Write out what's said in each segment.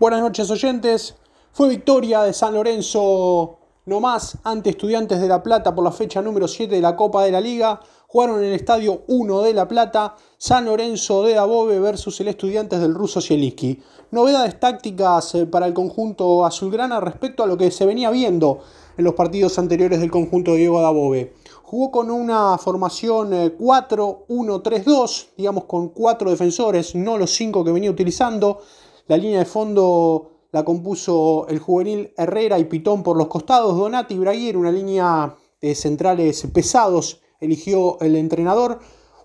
Buenas noches oyentes. Fue victoria de San Lorenzo no más ante Estudiantes de La Plata por la fecha número 7 de la Copa de la Liga. Jugaron en el estadio 1 de La Plata, San Lorenzo de Dabove versus el Estudiantes del Ruso Zielinski. Novedades tácticas eh, para el conjunto azulgrana respecto a lo que se venía viendo en los partidos anteriores del conjunto de Diego Dabove. Jugó con una formación 4-1-3-2, eh, digamos con cuatro defensores, no los cinco que venía utilizando. La línea de fondo la compuso el juvenil Herrera y Pitón por los costados. Donati Braguer, una línea de centrales pesados, eligió el entrenador.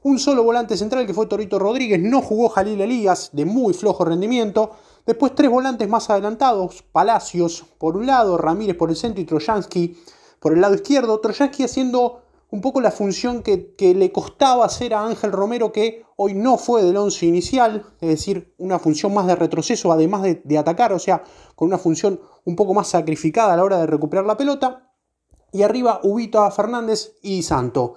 Un solo volante central que fue Torito Rodríguez, no jugó Jalil Elías, de muy flojo rendimiento. Después tres volantes más adelantados, Palacios por un lado, Ramírez por el centro y Trojansky por el lado izquierdo. Trojansky haciendo un poco la función que, le costaba hacer a Ángel Romero, que hoy no fue del once inicial, es decir, una función más de retroceso, además de, atacar, o sea, con una función un poco más sacrificada a la hora de recuperar la pelota. Y arriba Ubita Fernández y Santo.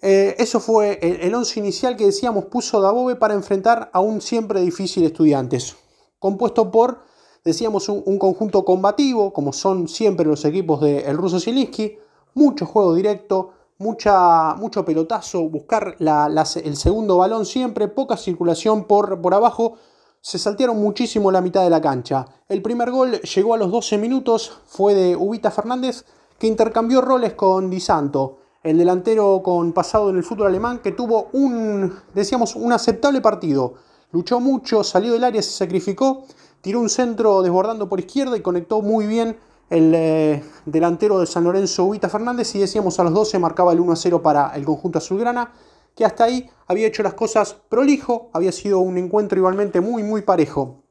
Eh, eso fue el, once inicial que decíamos puso Dabove para enfrentar a un siempre difícil Estudiantes, compuesto por, decíamos, un, conjunto combativo, como son siempre los equipos del de ruso Zielinski, mucho juego directo, mucha, mucho pelotazo, buscar el segundo balón siempre, poca circulación por, por abajo. Se saltearon muchísimo la mitad de la cancha. El primer gol llegó a los 12 minutos, fue de Ubita Fernández, que intercambió roles con Di Santo, el delantero con pasado en el fútbol alemán, que tuvo un, decíamos, un aceptable partido. Luchó mucho, salió del área, se sacrificó, tiró un centro desbordando por izquierda y conectó muy bien el eh, delantero de San Lorenzo, Ubita Fernández, y decíamos a los 12 marcaba el 1 a 0 para el conjunto azulgrana, que hasta ahí había hecho las cosas prolijo, había sido un encuentro igualmente muy, muy parejo.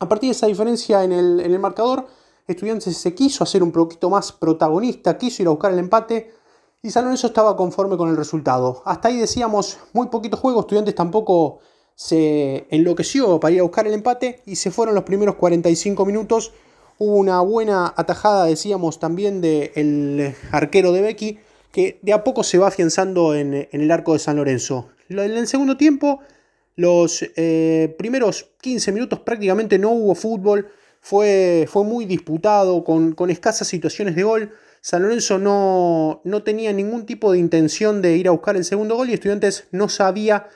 A partir de esa diferencia en el, en el marcador, Estudiantes se quiso hacer un poquito más protagonista, quiso ir a buscar el empate, y San Lorenzo estaba conforme con el resultado. Hasta ahí decíamos, muy poquito juego, Estudiantes tampoco se enloqueció para ir a buscar el empate, y se fueron los primeros 45 minutos Hubo una buena atajada, decíamos, también del arquero de Becky, que de a poco se va afianzando en, el arco de San Lorenzo. En el segundo tiempo, los eh, primeros 15 minutos prácticamente no hubo fútbol, fue, fue muy disputado, con, escasas situaciones de gol. San Lorenzo no, no, tenía ningún tipo de intención de ir a buscar el segundo gol y Estudiantes no sabía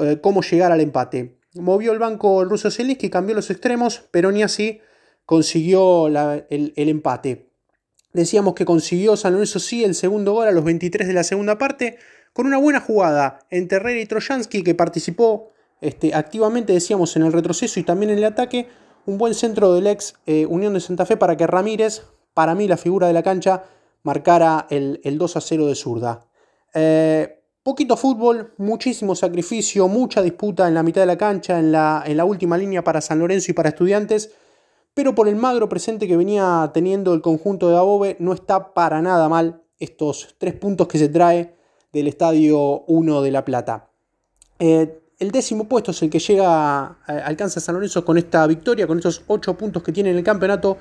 eh, cómo llegar al empate. Movió el banco el ruso Zelinsky, cambió los extremos, pero ni así consiguió el, empate. Decíamos que consiguió San Lorenzo sí el segundo gol a los 23 de la segunda parte, con una buena jugada entre Herrera y Trojansky que participó este, activamente, decíamos, en el retroceso y también en el ataque. Un buen centro del ex eh, Unión de Santa Fe para que Ramírez, para mí la figura de la cancha, marcara el, 2 a 0 de zurda. Eh, poquito fútbol, muchísimo sacrificio, mucha disputa en la mitad de la cancha, en la, en la última línea para San Lorenzo y para Estudiantes pero por el magro presente que venía teniendo el conjunto de Above, no está para nada mal estos tres puntos que se trae del Estadio 1 de La Plata. Eh, el décimo puesto es el que llega, eh, alcanza San Lorenzo con esta victoria, con estos ocho puntos que tiene en el campeonato,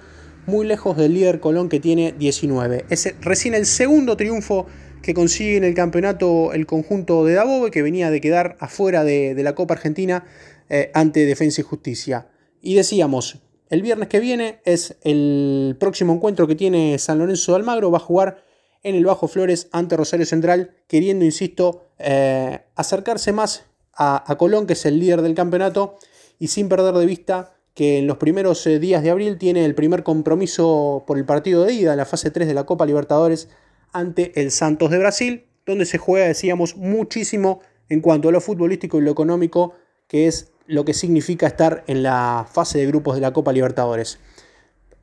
muy lejos del líder Colón que tiene 19. Es recién el segundo triunfo que consigue en el campeonato el conjunto de Dabove, que venía de quedar afuera de, la Copa Argentina eh, ante Defensa y Justicia. Y decíamos, el viernes que viene es el próximo encuentro que tiene San Lorenzo de Almagro. Va a jugar en el Bajo Flores ante Rosario Central, queriendo, insisto, eh, acercarse más a, Colón, que es el líder del campeonato, y sin perder de vista que en los primeros eh, días de abril tiene el primer compromiso por el partido de ida en la fase 3 de la Copa Libertadores ante el Santos de Brasil, donde se juega, decíamos, muchísimo en cuanto a lo futbolístico y lo económico, que es lo que significa estar en la fase de grupos de la Copa Libertadores.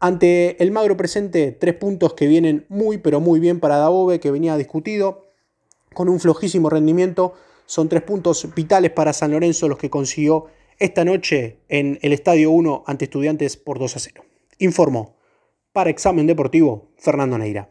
Ante el magro presente, tres puntos que vienen muy pero muy bien para Dabove, que venía discutido, con un flojísimo rendimiento. Son tres puntos vitales para San Lorenzo los que consiguió esta noche en el Estadio 1 ante Estudiantes por 2 a 0. Informó para Examen Deportivo Fernando Neira.